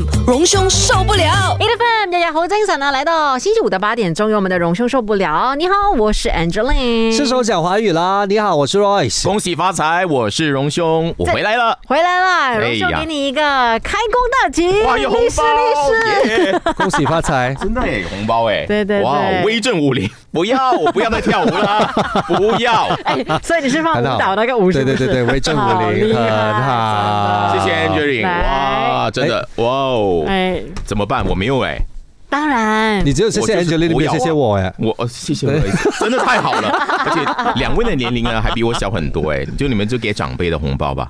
FM 荣兄受不了。A F M 大家好精神啊！来到星期五的八点钟，有我们的荣兄受不了。你好，我是 Angeline。是时候讲华语啦！你好，我是 Royce。恭喜发财！我是荣兄，我回来了。回来了，哎荣兄给你一个开工大吉，哇，有红利是包！利是。耶恭喜发财！真的耶，红包哎！对对对哇，威震武林！不要，我不要再跳舞了，不要！哎，所以你是放舞蹈那个舞，是是对对对对，威震武林，很好。谢谢 Angeline，来。哇，真的哇哦！哎，怎么办？我没有哎，当然，你只有谢谢我就是 Angeline，你没有不谢谢我哎。我呃谢谢我，真的太好了，而且两位的年龄呢还比我小很多哎，就你们就给长辈的红包吧。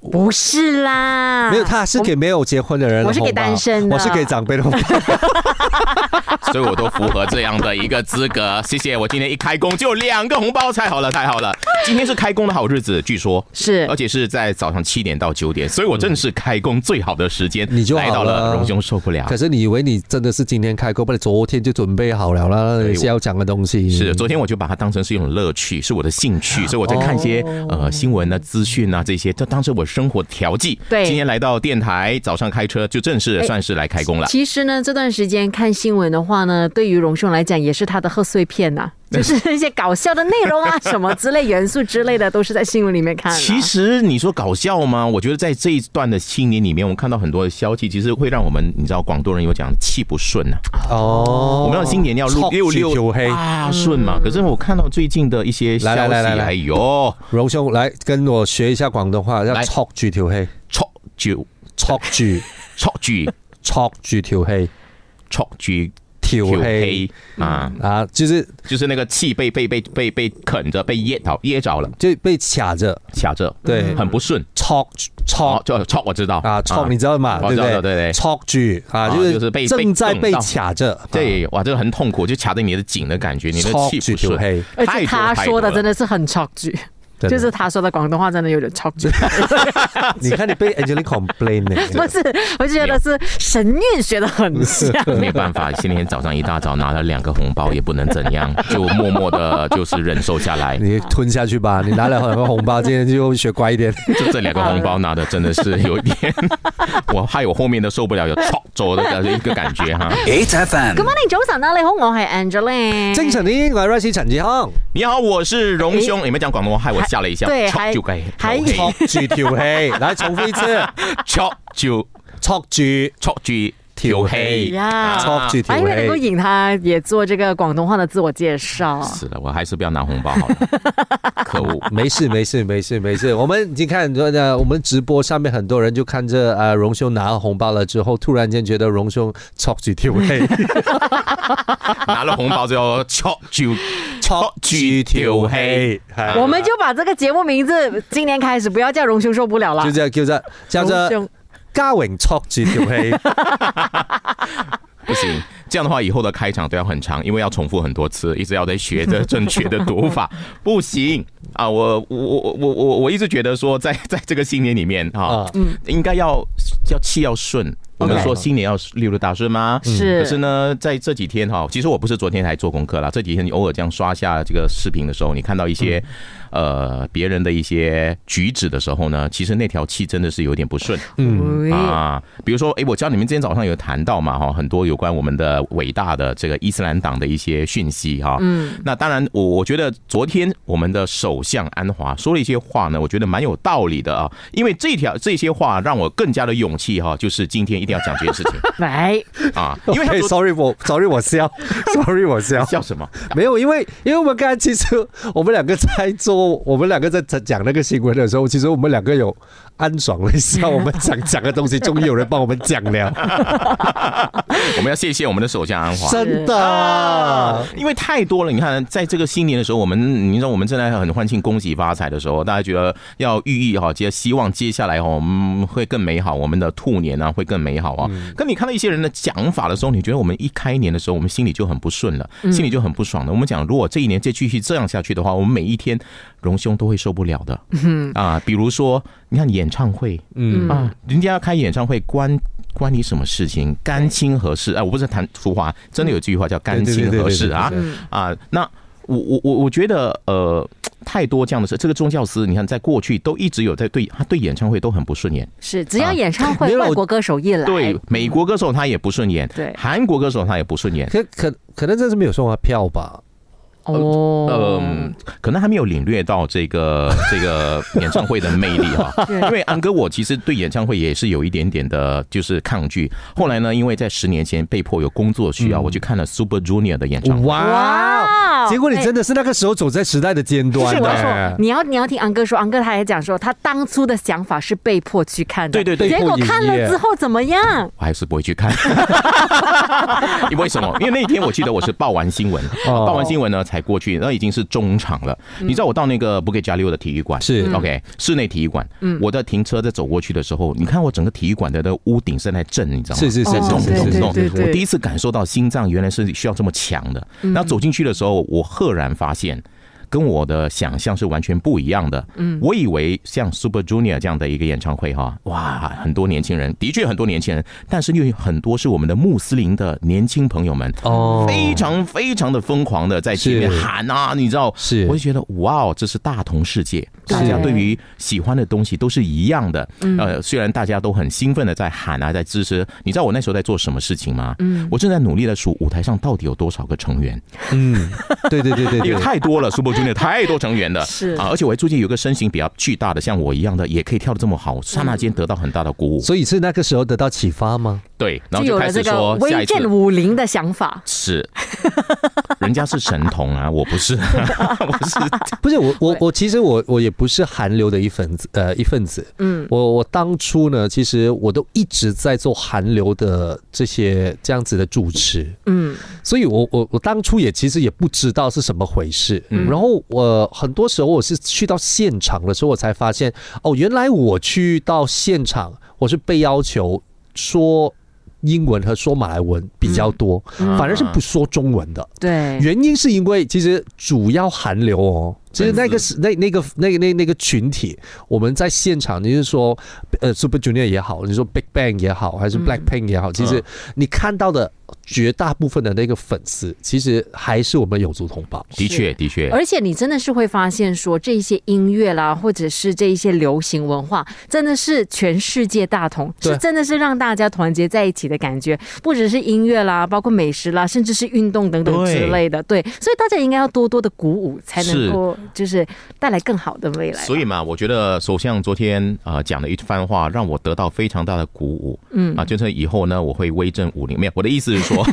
不是啦，没有，他是给没有结婚的人的我是给单身的我是给长辈的红包。所以我都符合这样的一个资格。谢谢，我今天一开工就有两个红包，太好了，太好了！今天是开工的好日子，据说是而且是在早上七点到九点，所以我正是开工最好的时间。你就来到了，荣兄受不了可。是你以为你真的是今天开工，不然昨天就准备好了啦，是要讲的东西。是，昨天我就把它当成是一种乐趣，是我的兴趣，所以我在看一些呃新闻啊、资讯啊这些，这当时我生活调剂。对今天来到电台，早上开车就正式算是来开工了。其实呢，这段时间看新闻的话呢，对于荣兄来讲也是他的贺岁片呐、就是一些搞笑的内容啊，什么之类元素之类的，都是在新闻里面看、啊。其实你说搞笑吗？我觉得在这一段的新年里面，我们看到很多的消息，其实会让我们，你知道广东人有讲气不顺呐、哦，我们要新年要六六九黑。啊顺嘛。可是我看到最近的一些消息，来来来来来哎呦，荣兄来跟我学一下广东话，要来戳住條氣，戳住戳住戳住戳住條氣，戳住挑黑啊，啊，就是就是那个气被被被被被啃着，被噎到噎着了，就被卡着，卡着，对。很不顺。戳哦戳，就戳我知道。啊，戳你知道吗？我知对不对？道对对。戳住啊，啊就就是被正在被卡着，对，哇，这个很痛苦，就卡在你的颈的感觉，你的戳气不顺。而且他说的真的的是很超句，真的就是他说的广东话真的有点超级。你看你被 Angelina complain 呢，不是，我就觉得是神韵学的很像。没办法，今天早上一大早拿了两个红包，也不能怎样，就默默的，就是忍受下来。你吞下去吧，你拿了两个红包，今天就学乖一点。就这两个红包拿的真的是有一点，我害我后面都受不了，有戳走的一个感觉哈。H F M。Good morning，早晨啊，你好，我係 Angelina。精神啲，我係 Rice 陳志康，你好，我是荣兄，你们讲广东话害我吓了一下，对还就该还戳住调气，来重复一次，戳住戳住戳住调戏呀戳住條还以为能够。引他也做这个广东话的自我介绍。是的，我还是不要拿红包好了，可恶。没事没事没事没事，我们已经看呃，我们直播上面很多人就看着呃荣兄拿了红包了之后，突然间觉得荣兄戳住條氣，拿了红包之后戳就戳住條氣，我们就把这个节目名字今年开始不要叫荣兄受不了了。就，叫叫做叫做嘉榮戳住條氣。不行。这样的话，以后的开场都要很长，因为要重复很多次，一直要在学着正确的读法，不行啊！我我我我我我一直觉得说在，在这个新年里面啊啊，嗯应该要要气要顺。我们说新年要六六大顺吗？是可是。呢，在这几天哈，其实我不是昨天才做功课啦，这几天你偶尔这样刷下这个视频的时候，你看到一些、呃别人的一些举止的时候呢，其实那条气真的是有点不顺。嗯。啊，比如说，哎，我知道你们今天早上有谈到嘛，哈，很多有关我们的伟大的这个伊斯兰党的一些讯息，哈，嗯，那当然，我我觉得昨天我们的首相安华说了一些话呢，我觉得蛮有道理的啊，因为这条这些话让我更加的勇气哈，就是今天一定要讲这件事情 来，啊，因为 sorry 我 sorry 我笑，sorry 我笑，笑什么？没有，因为因为我们刚才其实我们两个在做，我们两个在讲那个新闻的时候，其实我们两个有安爽了一下，我们想讲的东西终于有人帮我们讲了，我们要谢谢我们的首相安华。真的。啊，因为太多了。你看，在这个新年的时候，我们你知道我们正在很欢庆恭喜发财的时候，大家觉得要寓意哈，接希望接下来哈，我们会更美好，我们的兔年呢会更美好啊。可你看到一些人的讲法的时候，你觉得我们一开年的时候，我们心里就很不顺了，心里就很不爽了。我们讲，如果这一年再继续这样下去的话，我们每一天荣兄都会受不了的。啊，比如说，你看演唱会，嗯啊，人家要开演唱会，关关你什么事情？干亲何事？哎，我不是谈浮华，真的有句话叫干亲何事啊啊。那我我我我觉得呃。太多这样的事，这个宗教师，你看，在过去都一直有在对他对演唱会都很不顺眼。是，只要演唱 会没有外国歌手一来，对美国歌手他也不顺眼，对韩国歌手他也不顺眼。可可可能这是没有送他票吧？哦，嗯，可能还没有领略到这个 这个演唱会的魅力哈。对因为安哥我其实对演唱会也是有一点点的，就是抗拒。后来呢，因为在十年前被迫有工作需要，我去看了 Super Junior 的演唱会。哇！哇结果你真的是那个时候走在时代的尖端是我说呢，。你要你要听安哥说，安哥他也讲说，他当初的想法是被迫去看的，对对对结果看了之后怎么样？我还是不会去看，因为什么？因为那天我记得我是报完新闻，哦报完新闻呢才过去，那已经是中场了。你知道我到那个布给加利欧的体育馆是 OK 室内体育馆，我在停车在走过去的时候，你看我整个体育馆的那屋顶是在震，你知道吗？是是是是是咚咚对对对我第一次感受到心脏原来是需要这么强的。然后走进去的时候，我赫然发现。跟我的想象是完全不一样的。嗯，我以为像 Super Junior 这样的一个演唱会哈，哇，很多年轻人，的确很多年轻人，但是又有很多是我们的穆斯林的年轻朋友们，哦。非常非常的疯狂的在前面喊啊，你知道，是。我就觉得哇哦，这是大同世界，大家对于喜欢的东西都是一样的。呃，虽然大家都很兴奋的在喊啊，在支持，你知道我那时候在做什么事情吗？嗯，我正在努力的数舞台上到底有多少个成员，嗯，对对对对 因为，太多了，Super Junior 太多成员了，是。啊，而且我还最近有个身形比较巨大的，像我一样的，也可以跳的这么好，刹那间得到很大的鼓舞。所以是那个时候得到启发吗？对，然后就开始说下威震武林的想法。是，人家是神童啊，我不是，我是。不是我我我其实我我也不是韩流的一份子呃一份子，嗯，我我当初呢，其实我都一直在做韩流的这些这样子的主持，嗯，所以我我我当初也其实也不知道是什么回事，嗯。然后我很多时候我是去到现场的时候，我才发现哦，原来我去到现场，我是被要求说英文和说马来文比较多，嗯反而是不说中文的。对，原因是因为其实主要韩流哦，其实那个是那那个那个那那个群体，我们在现场，你是说呃 Super Junior 也好，你说 Big Bang 也好，还是 Black Pink 也好，其实你看到的绝大部分的那个粉丝，其实还是我们有族同胞。的确的确，而且你真的是会发现说，这一些音乐啦，或者是这一些流行文化，真的是全世界大同，是真的是让大家团结在一起的感觉。不只是音乐啦，包括美食啦，甚至是运动等等之类的。对，所以大家应该要多多的鼓舞，才能够就是带来更好的未来。所以嘛，我觉得首相昨天啊、呃讲了一番话，让我得到非常大的鼓舞。嗯啊，就是以后呢，我会威震武林。没有，我的意思是说，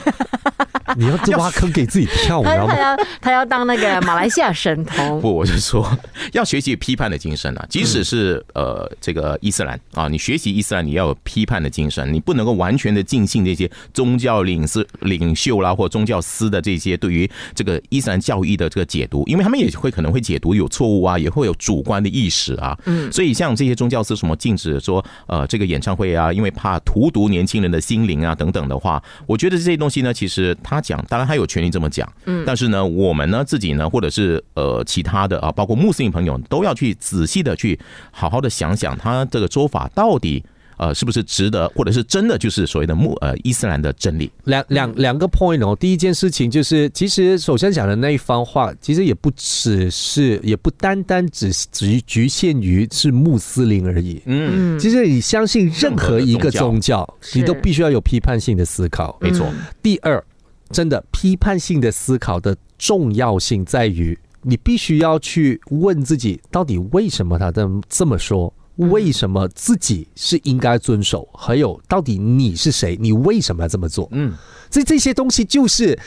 你要这挖坑给自己跳，你知他他道吗？要他要当那个马来西亚神童。不，我是说 要学习批判的精神啊。即使是呃这个伊斯兰啊，你学习伊斯兰，你要有批判的精神，你不能够完全的尽信这些宗教领事领袖啦，或宗教司的这些对于这个伊斯兰教义的这个解读，因为他们也会可能会解读有错误啊，也会有主观的意识啊。嗯，所以像这些宗教司什么禁止说呃这个演唱会啊，因为怕荼毒年轻人的心灵啊等等的话，我觉得这些东西呢，其实他讲，当然他有权利这么讲，嗯，但是呢，我们呢自己呢，或者是呃其他的啊，包括穆斯林朋友，都要去仔细的去好好的想想，他这个做法到底呃是不是值得，或者是真的就是所谓的穆呃伊斯兰的真理。两两两个 point 哦，第一件事情就是，其实首先讲的那一番话，其实也不只是，也不单单只只局限于是穆斯林而已。嗯，其实你相信任何一个宗教，是你都必须要有批判性的思考。没错，第二，真的批判性的思考的重要性在于，你必须要去问自己，到底为什么他这么这么说？为什么自己是应该遵守？还有，到底你是谁？你为什么要这么做？嗯。所以这些东西就是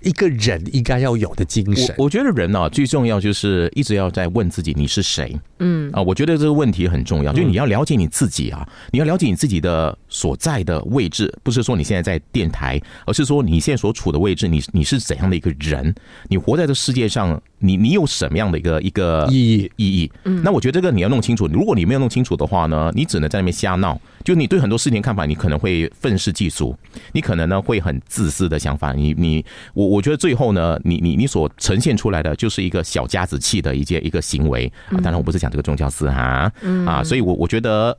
一个人应该要有的精神。我我觉得人呢、最重要就是一直要在问自己你是谁。嗯啊，我觉得这个问题很重要，就是你要了解你自己啊，你要了解你自己的所在的位置，不是说你现在在电台，而是说你现在所处的位置，你你是怎样的一个人，你活在这世界上，你你有什么样的一个一个意义。意义？嗯。那我觉得这个你要弄清楚，如果你没有弄清楚的话呢，你只能在那边瞎闹，就你对很多事情看法，你可能会愤世嫉俗，你可能呢会很自私的想法，你你我我觉得最后呢，你你你所呈现出来的就是一个小家子气的一件一个行为。啊。当然我不是讲这个宗教思哈啊，所以我我觉得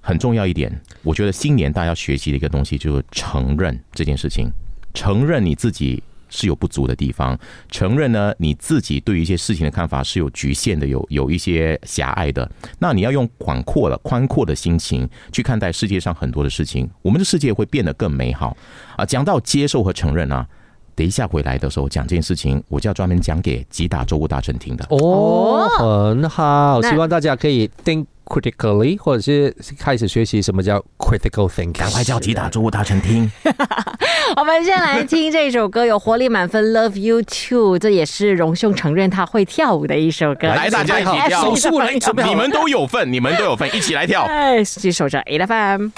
很重要一点，我觉得新年大家要学习的一个东西就是承认这件事情，承认你自己是有不足的地方，承认呢你自己对于一些事情的看法是有局限的，有有一些狭隘的。那你要用广阔的、宽阔的心情去看待世界上很多的事情，我们的世界会变得更美好啊！讲到接受和承认啊，等一下回来的时候讲这件事情，我就要专门讲给吉打州务大臣听的。哦，很好，希望大家可以 think critically，或者是开始学习什么叫 critical thinking。赶快叫吉打州务大臣听。我们先来听这首歌，有活力满分，Love You Too，这也是荣兄承认他会跳舞的一首歌。来，大家一起跳，手速来你们都有份，你们都有份，一起来跳。哎，继续守着 A F M。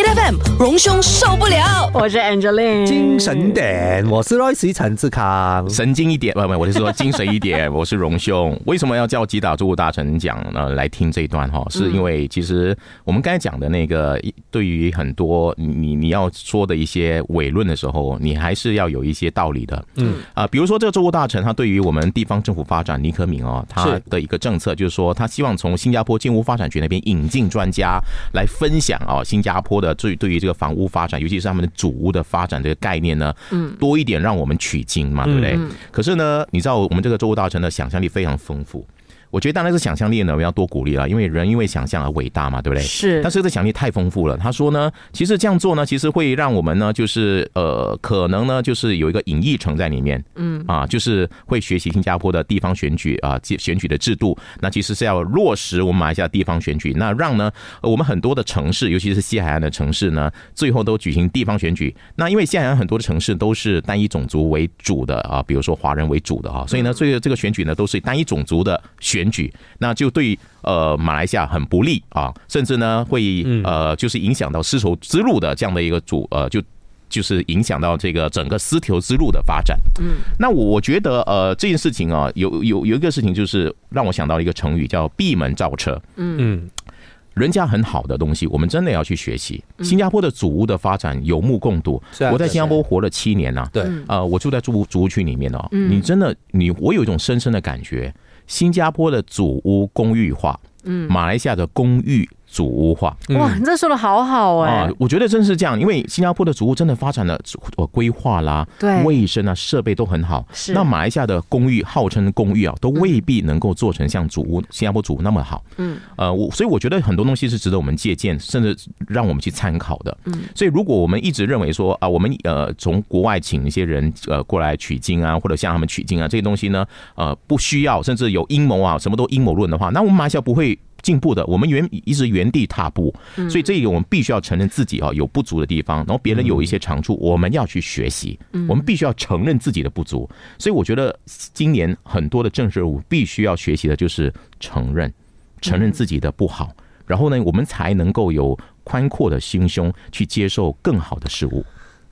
A F M 荣兄受不了，我是 Angeline，精神点，我是 Royce 陈志康。神经一点，不不，我是说精神一点。我是荣兄，为什么要叫吉打州务大臣讲呢？来听这一段哈，是因为其实我们刚才讲的那个，对于很多你你你要说的一些伪论的时候，你还是要有一些道理的。嗯啊，比如说这个州务大臣，他对于我们地方政府发展，尼可敏哦，他的一个政策就是说，他希望从新加坡建屋发展局那边引进专家来分享哦，新加坡的对对于这个房屋发展，尤其是他们的主屋的发展这个概念呢，嗯，多一点让我们取经嘛，对不对？可是呢，你知道我们这个周大成的想象力非常丰富。我觉得当然是想象力呢，我们要多鼓励了，因为人因为想象而伟大嘛，对不对？是但是这想象力太丰富了。他说呢，其实这样做呢，其实会让我们呢，就是呃，可能呢，就是有一个隐逸城在里面，嗯啊，就是会学习新加坡的地方选举啊，选选举的制度。那其实是要落实我们马来西亚地方选举，那让呢，呃我们很多的城市，尤其是西海岸的城市呢，最后都举行地方选举。那因为西海岸很多的城市都是单一种族为主的啊，比如说华人为主的啊，所以呢，这个这个选举呢都是单一种族的选举，那就对呃马来西亚很不利啊，甚至呢会呃就是影响到丝绸之路的这样的一个主呃就。就是影响到这个整个丝绸之路的发展。嗯，那我我觉得呃这件事情啊，有有有一个事情就是让我想到了一个成语叫闭门造车。嗯，人家很好的东西，我们真的要去学习。新加坡的祖屋的发展有目共睹我在新加坡活了七年呐、对，呃，我住在住住屋区里面哦，你真的你我有一种深深的感觉，新加坡的祖屋公寓化，嗯，马来西亚的公寓祖屋化。哇，你这说的好好哎、啊，我觉得真是这样，因为新加坡的祖屋真的发展的呃规划啦，对卫生啊，设备都很好。是那马来西亚的公寓，号称公寓啊，都未必能够做成像祖屋、新加坡祖屋那么好。嗯，呃，我所以我觉得很多东西是值得我们借鉴，甚至让我们去参考的。嗯，所以如果我们一直认为说啊，我们呃从国外请一些人呃过来取经啊，或者向他们取经啊，这些东西呢，呃不需要，甚至有阴谋啊，什么都阴谋论的话，那我们马来西亚不会。进步的，我们原一直原地踏步，所以这个我们必须要承认自己啊有不足的地方，然后别人有一些长处，我们要去学习，我们必须要承认自己的不足。所以我觉得今年很多的政治人物必须要学习的就是承认，承认自己的不好，然后呢，我们才能够有宽阔的心胸去接受更好的事物。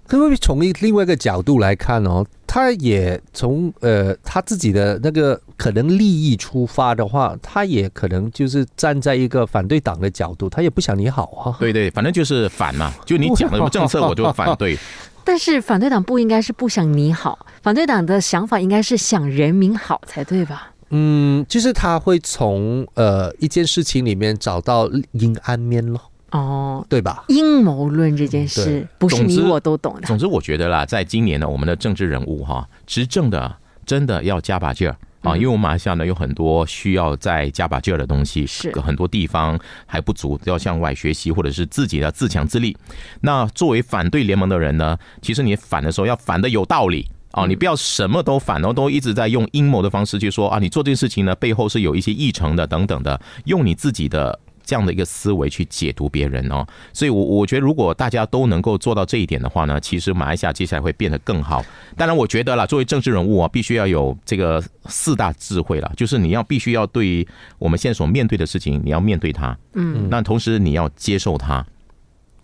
可不可以从一另外一个角度来看哦？他也从呃他自己的那个可能利益出发的话，他也可能就是站在一个反对党的角度，他也不想你好啊。对对，反正就是反嘛，就你讲的什么政策我就反对。但是反对党不应该是不想你好，反对党的想法应该是想人民好才对吧？嗯，就是他会从呃一件事情里面找到阴暗面咯，哦，对吧？阴谋论这件事不是你我都懂的。总之，我觉得啦，在今年呢，我们的政治人物哈，执政的真的要加把劲儿。啊，因为我们马来西亚呢有很多需要再加把劲儿的东西，是很多地方还不足，要向外学习，或者是自己的自强自立。那作为反对联盟的人呢，其实你反的时候要反的有道理。啊，你不要什么都反，然后都一直在用阴谋的方式去说啊，你做这件事情呢背后是有一些议程的等等的，用你自己的这样的一个思维去解读别人哦。所以我，我觉得如果大家都能够做到这一点的话呢，其实马来西亚接下来会变得更好。当然，我觉得啦，作为政治人物啊，必须要有这个四大智慧啦，就是你要必须要对于我们现在所面对的事情，你要面对它，嗯，那同时你要接受它。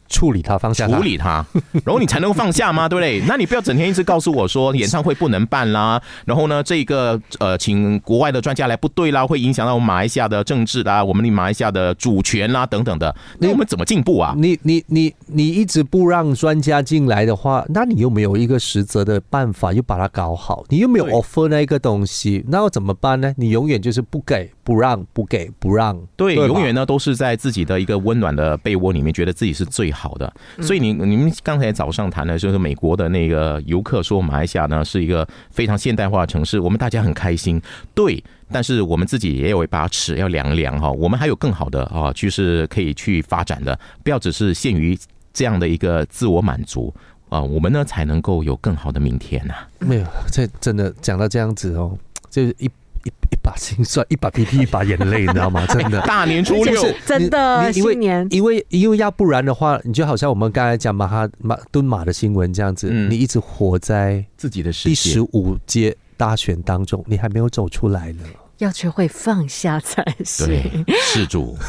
处理它，放下处。理它，然后你才能够放下吗？对不对？那你不要整天一直告诉我说演唱会不能办啦，然后呢，这个呃，请国外的专家来不对啦，会影响到我们马来西亚的政治啦，我们马来西亚的主权啦等等的，那我们怎么进步啊？你你你你一直不让专家进来的话，那你又没有一个实则的办法，又把它搞好，你又没有 offer 那一个东西，那要怎么办呢？你永远就是不给不让、不给、不让，对，吧永远呢都是在自己的一个温暖的被窝里面，觉得自己是最好的。所以你你们刚才早上谈的就是美国的那个游客说，马来西亚呢是一个非常现代化的城市，我们大家很开心。对，但是我们自己也有一把尺要量量哈，我们还有更好的啊就是可以去发展的，不要只是限于这样的一个自我满足啊，我们呢才能够有更好的明天呐、没有，这真的讲到这样子哦，就是一一一把心酸，一把鼻涕 一把眼泪，你知道吗？真的。大年初六就，是真的因为年因为因为要不然的话，你就好像我们刚才讲马哈马敦马的新闻这样子，嗯你一直活在自己的世第界十五届大选当中，你还没有走出来呢。要学会放下才行。对，施主，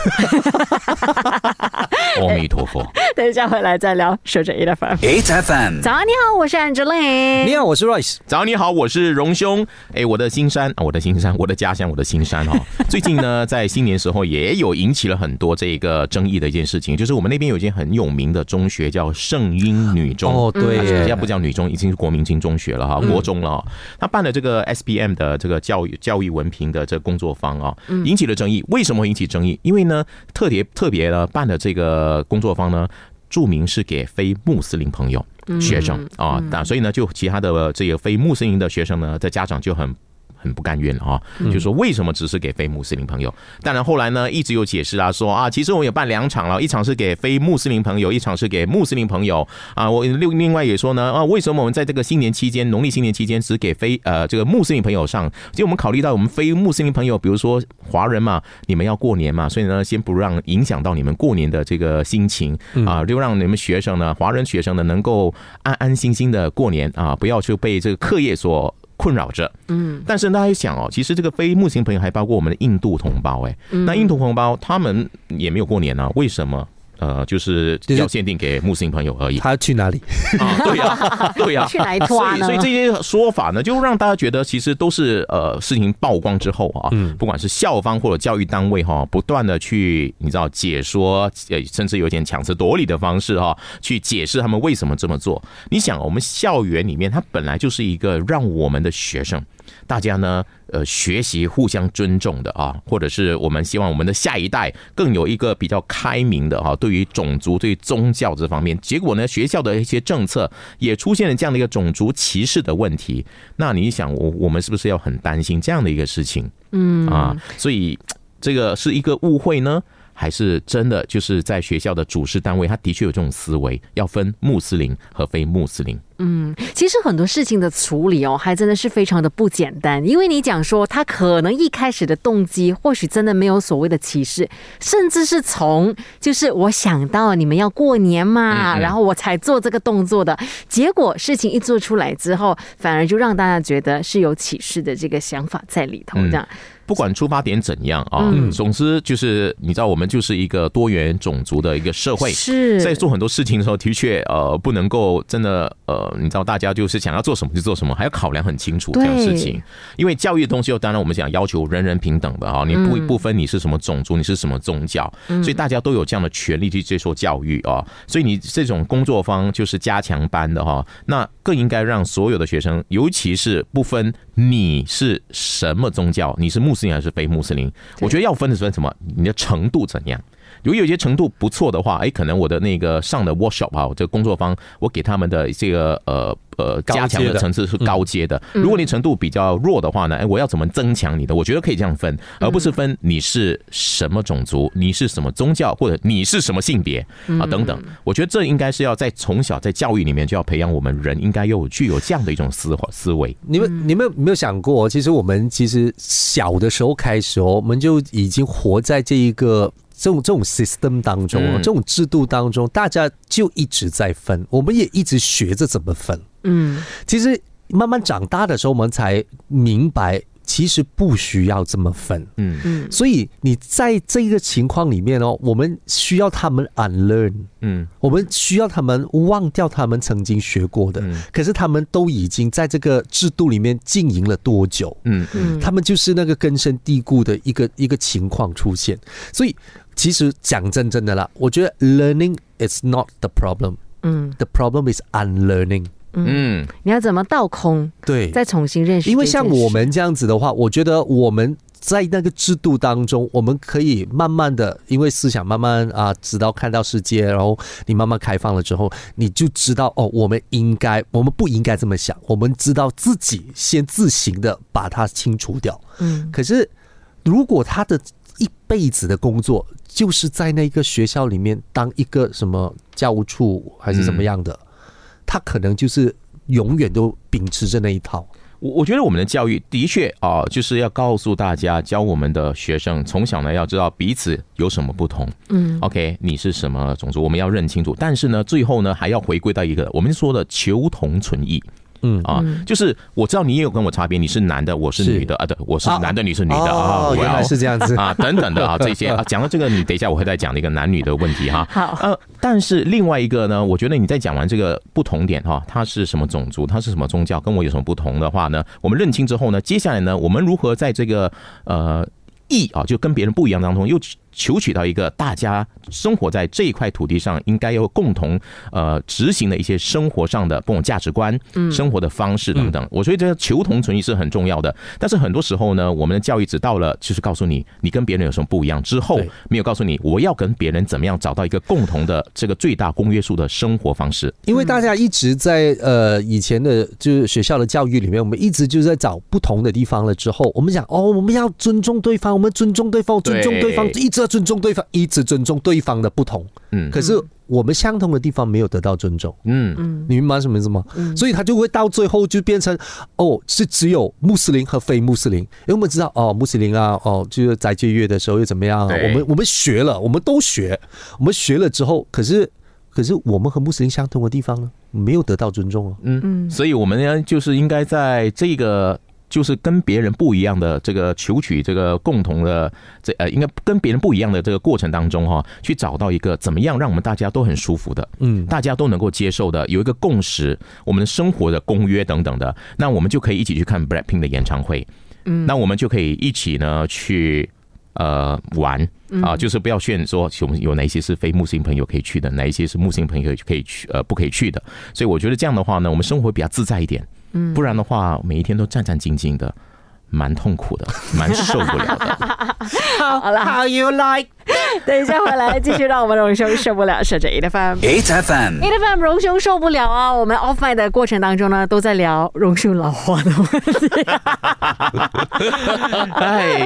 阿弥陀佛。等一下回来再聊，守着 A F M。8FM 早安，你好，我是 Angeline。你好，我是 Royce。早，你好，我是荣兄。哎，我的新山啊，我的新山，我的家乡，我的新山哈、最近呢，在新年时候也有引起了很多这个争议的一件事情，就是我们那边有一间很有名的中学叫圣婴女中。哦，对它现在，不叫女中，已经是国民型中学了哈，国中了、哦。他办了这个 SBM 的这个教育教育文凭的这工作坊啊、引起了争议。为什么会引起争议？因为呢，特别特别的办的这个工作坊呢，注明是给非穆斯林朋友。学生啊，那所以呢，就其他的这个非穆斯林的学生呢，的家长就很。很不甘愿了啊，就说为什么只是给非穆斯林朋友？当然后来呢，一直有解释啊，说啊，其实我们有办两场了，一场是给非穆斯林朋友，一场是给穆斯林朋友啊。我另另外也说呢，啊，为什么我们在这个新年期间，农历新年期间只给非呃这个穆斯林朋友上？其实我们考虑到我们非穆斯林朋友，比如说华人嘛，你们要过年嘛，所以呢，先不让影响到你们过年的这个心情啊，就让你们学生呢，华人学生呢，能够安安心心的过年啊，不要去被这个课业所。困扰着，嗯，但是大家想哦，其实这个非穆斯林朋友还包括我们的印度同胞，哎，那印度同胞他们也没有过年啊，为什么？呃，就是要限定给穆斯林朋友而已他去哪里？啊，对呀、对呀、去哪里所以所以这些说法呢，就让大家觉得其实都是呃事情曝光之后啊，不管是校方或者教育单位哈、不断的去你知道解说，呃，甚至有点强词夺理的方式哈、去解释他们为什么这么做。你想，我们校园里面它本来就是一个让我们的学生。大家呢，呃，学习互相尊重的啊，或者是我们希望我们的下一代更有一个比较开明的哈、对于种族、对于宗教这方面。结果呢，学校的一些政策也出现了这样的一个种族歧视的问题。那你想，我我们是不是要很担心这样的一个事情？嗯啊，所以这个是一个误会呢？还是真的就是在学校的主事单位，他的确有这种思维，要分穆斯林和非穆斯林。其实很多事情的处理哦，还真的是非常的不简单。因为你讲说他可能一开始的动机，或许真的没有所谓的歧视，甚至是从就是我想到你们要过年嘛，嗯嗯然后我才做这个动作的。结果事情一做出来之后，反而就让大家觉得是有歧视的这个想法在里头，嗯这样。不管出发点怎样啊，嗯总之就是你知道，我们就是一个多元种族的一个社会。是在做很多事情的时候，的确呃不能够真的呃，你知道大家就是想要做什么就做什么，还要考量很清楚这样事情。因为教育的东西，当然我们想要求人人平等的哈，你不嗯不分你是什么种族，你是什么宗教，所以大家都有这样的权利去接受教育啊。所以你这种工作方就是加强班的哈，那更应该让所有的学生，尤其是不分你是什么宗教，你是穆斯林还是非穆斯林，我觉得要分的是分什么？你的程度怎样？如果有些程度不错的话，哎，可能我的那个上的 workshop 啊，这个工作方，我给他们的这个呃呃加强的层次是高阶的。如果你程度比较弱的话呢，哎，我要怎么增强你的？我觉得可以这样分，而不是分你是什么种族，你是什么宗教，或者你是什么性别啊等等。我觉得这应该是要在从小在教育里面就要培养我们人应该有具有这样的一种思思维。你们你们有没有想过，其实我们其实小的时候开始哦，我们就已经活在这一个这种这种 system 当中这种制度当中，大家就一直在分，我们也一直学着怎么分。嗯，其实慢慢长大的时候，我们才明白，其实不需要这么分。嗯嗯所以你在这个情况里面哦，我们需要他们 unlearn。嗯我们需要他们忘掉他们曾经学过的，嗯可是他们都已经在这个制度里面经营了多久？嗯嗯他们就是那个根深蒂固的一个一个情况出现。所以其实讲真真的啦，我觉得 learning is not the problem，嗯 the problem is unlearning。嗯你要怎么倒空，对，再重新认识？因为像我们这样子的话，我觉得我们在那个制度当中，我们可以慢慢的，因为思想慢慢啊，直到看到世界，然后你慢慢开放了之后，你就知道哦，我们应该，我们不应该这么想，我们知道自己先自行的把它清除掉。嗯，可是如果他的一辈子的工作就是在那个学校里面当一个什么教务处还是怎么样的，他可能就是永远都秉持着那一套。我我觉得我们的教育的确啊，就是要告诉大家，教我们的学生从小呢要知道彼此有什么不同。嗯，OK，你是什么种族，我们要认清楚。但是呢，最后呢还要回归到一个我们说的求同存异。嗯啊，就是我知道你也有跟我差别，你是男的，我是女的啊，对，我是男的，你是女的啊，我，原来是这样子。啊，等等的啊，这些 啊，讲到这个，你等一下我会再讲的一个男女的问题哈。好，呃，但是另外一个呢，我觉得你在讲完这个不同点哈，他是什么种族，他是什么宗教，跟我有什么不同的话呢？我们认清之后呢，接下来呢，我们如何在这个呃异啊，就跟别人不一样当中，又求取到一个大家生活在这一块土地上应该要共同呃执行的一些生活上的不同价值观、生活的方式等等。我觉得这求同存异是很重要的。但是很多时候呢，我们的教育只到了就是告诉你你跟别人有什么不一样之后，没有告诉你我要跟别人怎么样找到一个共同的这个最大公约数的生活方式。因为大家一直在呃以前的就是学校的教育里面，我们一直就是在找不同的地方了之后，我们讲哦，我们要尊重对方，我们尊重对方，尊重对方，一直要尊重对方，一直尊重对方的不同。嗯可是我们相同的地方没有得到尊重，嗯，嗯你明白什么意思吗？所以他就会到最后就变成哦，是只有穆斯林和非穆斯林。因为我们知道哦，穆斯林啊，哦，就是斋戒月的时候又怎么样啊？我们我们学了，我们都学，我们学了之后，可是可是我们和穆斯林相同的地方呢，没有得到尊重啊。嗯。嗯所以我们呢，就是应该在这个。就是跟别人不一样的这个求取这个共同的这呃，应该跟别人不一样的这个过程当中哈，去找到一个怎么样让我们大家都很舒服的，嗯，大家都能够接受的，有一个共识，我们的生活的公约等等的，那我们就可以一起去看 Blackpink 的演唱会，嗯。那我们就可以一起呢去呃玩啊，就是不要炫说有有哪一些是非木星朋友可以去的，哪一些是木星朋友可以去呃不可以去的，所以我觉得这样的话呢，我们生活会比较自在一点，不然的话每一天都战战兢兢的。蛮痛苦的，蛮受不了的。好了，How you like？等一下回来继续让我们荣兄 受不了，守着 A F M。8 FM. A F M 荣兄受不了啊！我们 off m i 的过程当中呢，都在聊荣兄老化的问题。哎，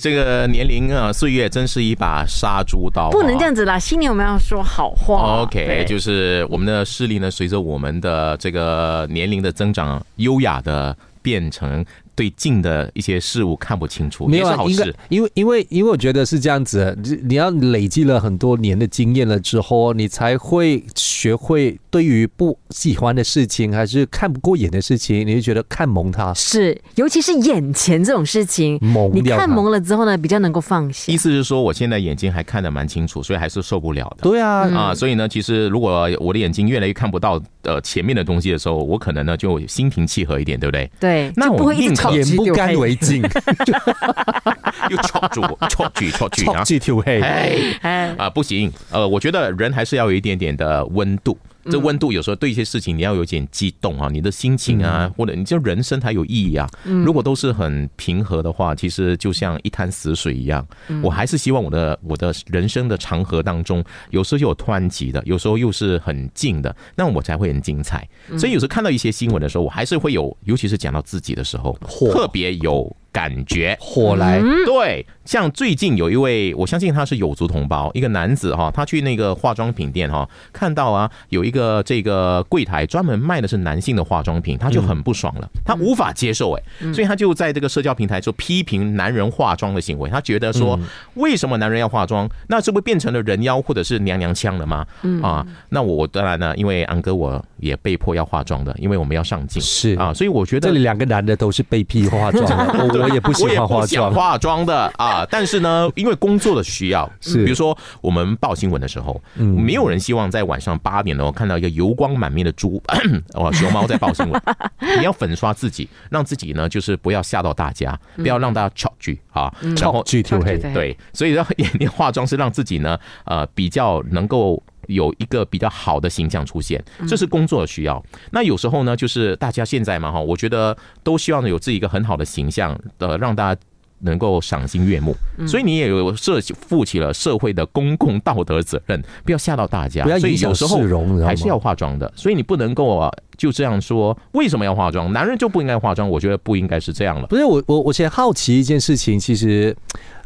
这个年龄啊，岁月真是一把杀猪刀啊、不能这样子啦，新年我们要说好话。OK，就是我们的视力呢，随着我们的这个年龄的增长，优雅的变成对近的一些事物看不清楚，没有好事。因为因为因为我觉得是这样子，你你要累积了很多年的经验了之后，你才会学会对于不喜欢的事情还是看不过眼的事情，你就觉得看蒙它，是，尤其是眼前这种事情，你蒙你看蒙了之后呢，比较能够放心意。思是说，我现在眼睛还看得蛮清楚，所以还是受不了的。对啊，啊，所以呢，其实如果我的眼睛越来越看不到呃前面的东西的时候，我可能呢就心平气和一点，对不对？对，那不会一直宁可吵眼不干为净，又戳住我，戳住戳住，戳住条黑。哎哎，啊，不行，呃，我觉得人还是要有一点点的温度。这温度有时候对一些事情你要有点激动啊，你的心情啊，或者你就人生才有意义啊。如果都是很平和的话，其实就像一滩死水一样。我还是希望我的我的人生的长河当中，有时候又有湍急的，有时候又是很静的，那我才会很精彩。所以有时候看到一些新闻的时候，我还是会有，尤其是讲到自己的时候，特别有感觉。火来，对，像最近有一位，我相信他是有族同胞，一个男子哈，他去那个化妆品店哈，看到啊有一个这个柜台专门卖的是男性的化妆品，他就很不爽了，他无法接受哎，所以他就在这个社交平台就批评男人化妆的行为，他觉得说为什么男人要化妆？那是不是变成了人妖或者是娘娘腔了吗？啊，那我当然呢，因为安哥我也被迫要化妆的，因为我们要上镜。是。啊，所以我觉得这里两个男的都是被逼化妆的，我我也不喜欢化妆。化妆的啊，但是呢，因为工作的需要，是。比如说我们报新闻的时候，没有人希望在晚上八点的时候看到一个油光满面的猪 哦熊猫在报新闻，你要粉刷自己，让自己呢就是不要吓到大家，不要让大家 chok 剧啊，然后去条黑，对对，所以要眼睛化妆是让自己呢，呃，比较能够有一个比较好的形象出现，这是工作的需要。那有时候呢，就是大家现在嘛哈，我觉得都希望有自己一个很好的形象，的，让大家。能够赏心悦目，所以你也有社负起了社会的公共道德责任，不要吓到大家，不要所以有时候还是要化妆的，所以你不能够啊就这样说，为什么要化妆？男人就不应该化妆，我觉得不应该是这样了。不是我我我现在好奇一件事情，其实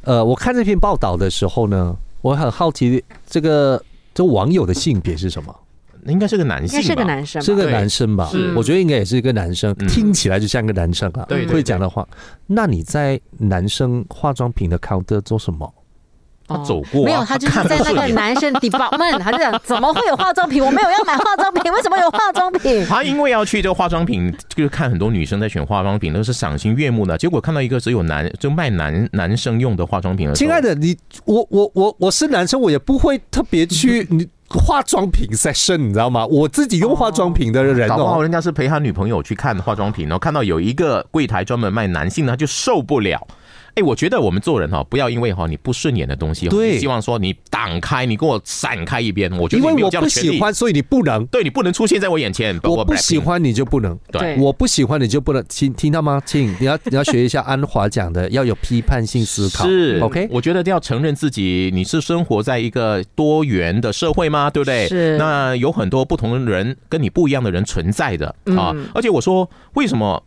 呃，我看这篇报道的时候呢，我很好奇这个这网友的性别是什么？应该是个男性吧，应该是个男生吧，是个男生吧是？我觉得应该也是一个男生，嗯听起来就像个男生啊。对对会讲的话，那你在男生化妆品的 counter 做什么？他走过啊没有，他就是在那个男生 department，他就讲怎么会有化妆品？我没有要买化妆品，为什么有化妆品？他因为要去这个化妆品，就是看很多女生在选化妆品，都是赏心悦目的。结果看到一个只有男就卖男男生用的化妆品亲爱的，你我我我我是男生，我也不会特别去 你化妆品 session，你知道吗？我自己用化妆品的人搞不好哦，人家是陪他女朋友去看化妆品，然后看到有一个柜台专门卖男性的，他就受不了。哎，我觉得我们做人哈，不要因为哈你不顺眼的东西，对你希望说你挡开，你给我闪开一边。我觉得你没有因为我不这样的权利，喜欢，所以你不能。对你不能出现在我眼前。我不喜，欢你就不能，对我不喜欢你就不能听听到吗？请，你要你要学一下安华讲的，要有批判性思考。是 OK，我觉得要承认自己，你是生活在一个多元的社会吗？对不对？是那有很多不同的人，跟你不一样的人存在的啊。嗯而且我说，为什么？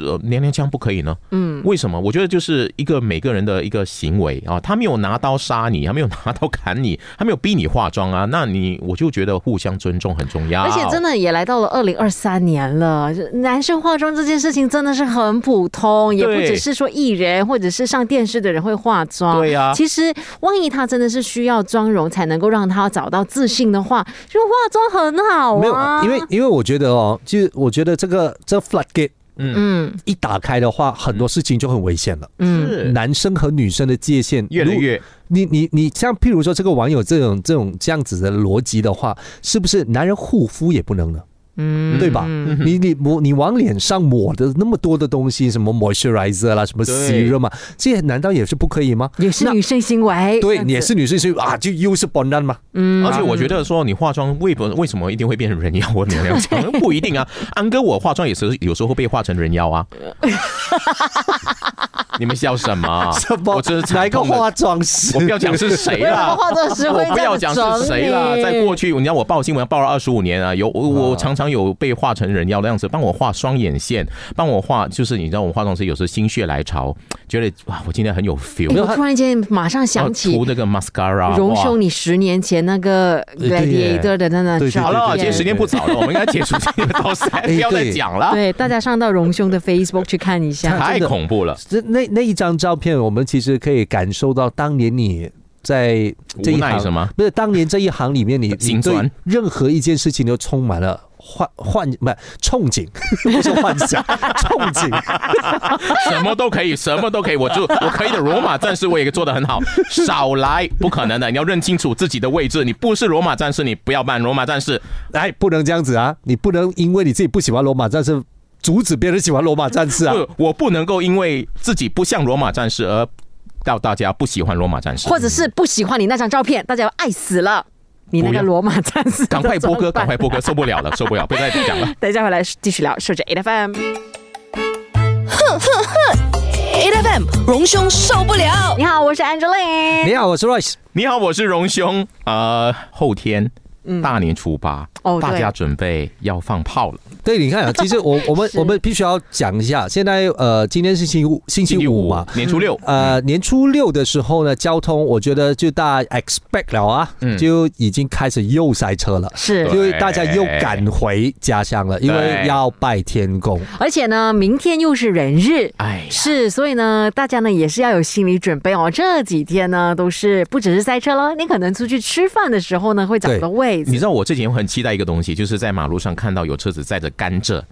呃，娘娘腔不可以呢？嗯，为什么？我觉得就是一个每个人的一个行为啊，他没有拿刀杀你，他没有拿刀砍你，他没有逼你化妆啊，那你我就觉得互相尊重很重要。而且真的也来到了二零二三年了，男生化妆这件事情真的是很普通，也不只是说艺人或者是上电视的人会化妆。对呀其实万一他真的是需要妆容才能够让他找到自信的话，就化妆很好啊。没有，因为因为我觉得哦，就是我觉得这个这 floodgate 嗯。一打开的话，很多事情就很危险了。嗯，是。男生和女生的界限越来越。你你你像譬如说这个网友这种这种这样子的逻辑的话，是不是男人护肤也不能呢？嗯对吧？你你抹你往脸上抹的那么多的东西，什么 moisturizer 啦，什么对 serum 嘛，这些难道也是不可以吗？也是女性行为。对，也是女性行为啊，就又是 b o n 嘛。嗯而且我觉得说你化妆为不为什么一定会变成人妖？我娘娘腔不一定啊。安哥我化妆也是有时候会被化成人妖啊。你们笑什么？什么我真是哪一个化妆师？我不要讲是谁没有啦。化妆师会我不要讲是谁啦，这样子整理在过去，你知道我报新闻报了二十五年啊，有我我常常有被画成人妖的样子，帮我画双眼线，帮我画，就是你知道我化妆师有时候心血来潮，觉得哇，我今天很有 feel，突然间马上想起涂那个 mascara，哇荣兄，你十年前那个对耶 Gladiator 的那那对个照好了，片今天时间不早了，我们应该结束这个 倒赛，不要再讲了，对，大家上到荣兄的 Facebook 去看一下。太恐怖了。这那那一张照片，我们其实可以感受到当年你在这一行什么？不是当年这一行里面你，你对任何一件事情都充满了幻幻不是憧憬，不是幻想，憧憬。什么都可以，什么都可以，我就我可以的。罗马战士我也做的很好，少来，不可能的，你要认清楚自己的位置。你不是罗马战士，你不要扮罗马战士。哎，不能这样子啊！你不能因为你自己不喜欢罗马战士，阻止别人喜欢罗马战士啊！不，我不能够因为自己不像罗马战士而到大家不喜欢罗马战士。或者是不喜欢你那张照片，大家要爱死了。你那不要个罗马战士，赶快播歌，赶快！播歌，受不了了，受不了，不要再讲了。等一下回来继续聊，守着 A F M。哼哼哼 A F M 荣兄受不了。你好，我是 Angeline。你好，我是 Royce。你好，我是荣兄。呃，后天大年初八，哦大家准备要放炮了。对，你看啊，其实我我们 我们必须要讲一下，现在呃，今天是星期五，星期五嘛，年初六，呃，年初六的时候呢，交通我觉得就大家 expect 了啊，嗯就已经开始又塞车了。是因为大家又赶回家乡了，因为要拜天公。而且呢，明天又是人日。哎，是，所以呢，大家呢也是要有心理准备哦。这几天呢，都是不只是塞车了，你可能出去吃饭的时候呢，会找不到位置。你知道我这几天很期待一个东西，就是在马路上看到有车子载着甘蔗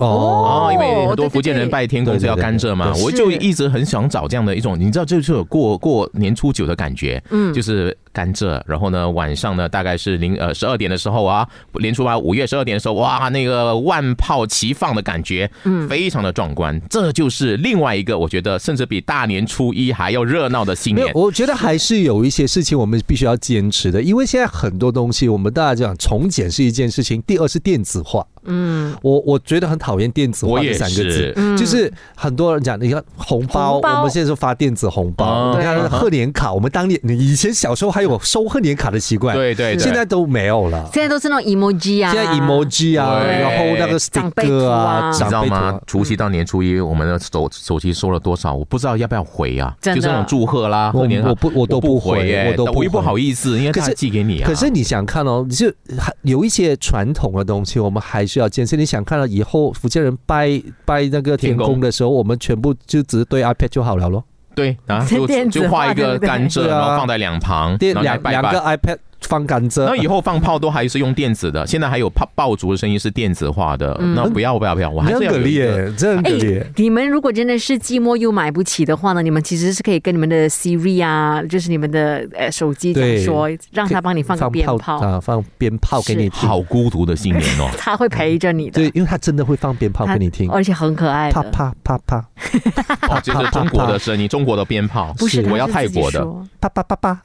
哦，哦，因为很多福建人拜天公是要甘蔗嘛我就一直很想找这样的一种，你知道，就是有过过年初九的感觉，嗯就是甘蔗，然后呢晚上呢大概是零呃十二点的时候啊，年初八五月十二点的时候，哇，那个万炮齐放的感觉，嗯，非常的壮观。这就是另外一个我觉得甚至比大年初一还要热闹的新年，。我觉得还是有一些事情我们必须要坚持的，因为现在很多东西我们大家讲从简是一件事情，第二是电子化。嗯，我我觉得很讨厌电子化我也这三个字。是，就是很多人讲，你看红包，红包。我们现在是发电子红包，哦你看对贺年卡，我们当年你以前小时候还有收贺年卡的习惯，对对对，现在都没有了。现在都是那种 emoji 啊，现在 emoji 啊，然后那个长辈图 sticker 啊。啊，你长辈图知道吗？啊？除夕到年初一，我们的手手机收了多少？我不知道要不要回啊。就这种祝贺啦，我贺年我不我都不回耶，我都不我又不回好意思，因为他可是寄给你啊。可是你想看哦，就还有一些传统的东西，我们还是要坚持。你想看到以后福建人拜拜那个天天公公的时候，我们全部就只是对 iPad 就好了咯。对啊，就就画一个甘蔗，然后放在两旁，然后来拜两两个拜。iPad 放甘蔗，那以后放炮都还是用电子的，现在还有炮爆竹的声音是电子化的。那不要不要不要，我还有一个。力，真的。你们如果真的是寂寞又买不起的话呢，你们其实是可以跟你们的 Siri 啊，就是你们的呃手机讲对说，让他帮你放个鞭炮炮，啊，放鞭炮给你听。好孤独的新年哦。他会陪着你的。对，因为他真的会放鞭炮给你听，而且很可爱啪的。啪啪啪 哦，这是中国的声音，中国的鞭炮，不是，我要泰国的。啪啪啪啪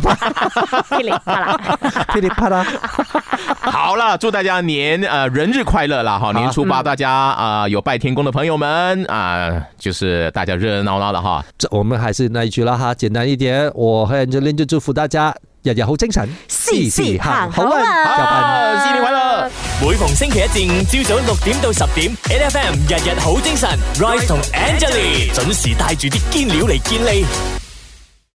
啪，噼里啪 啦。噼里啪啦。好了，祝大家年呃人日快乐啦！哈，年初八大家啊、有拜天公的朋友们啊、就是大家热热闹闹的哈。这我们还是那一句啦哈，简单一点。我和 Angelina 就祝福大家日日好精神，细细行好運加班。啊，新年快樂！每逢星期一至五朝早六點到十點，N F M 日日好精神，Rise 同 Angelie 準時帶住啲堅料嚟健利。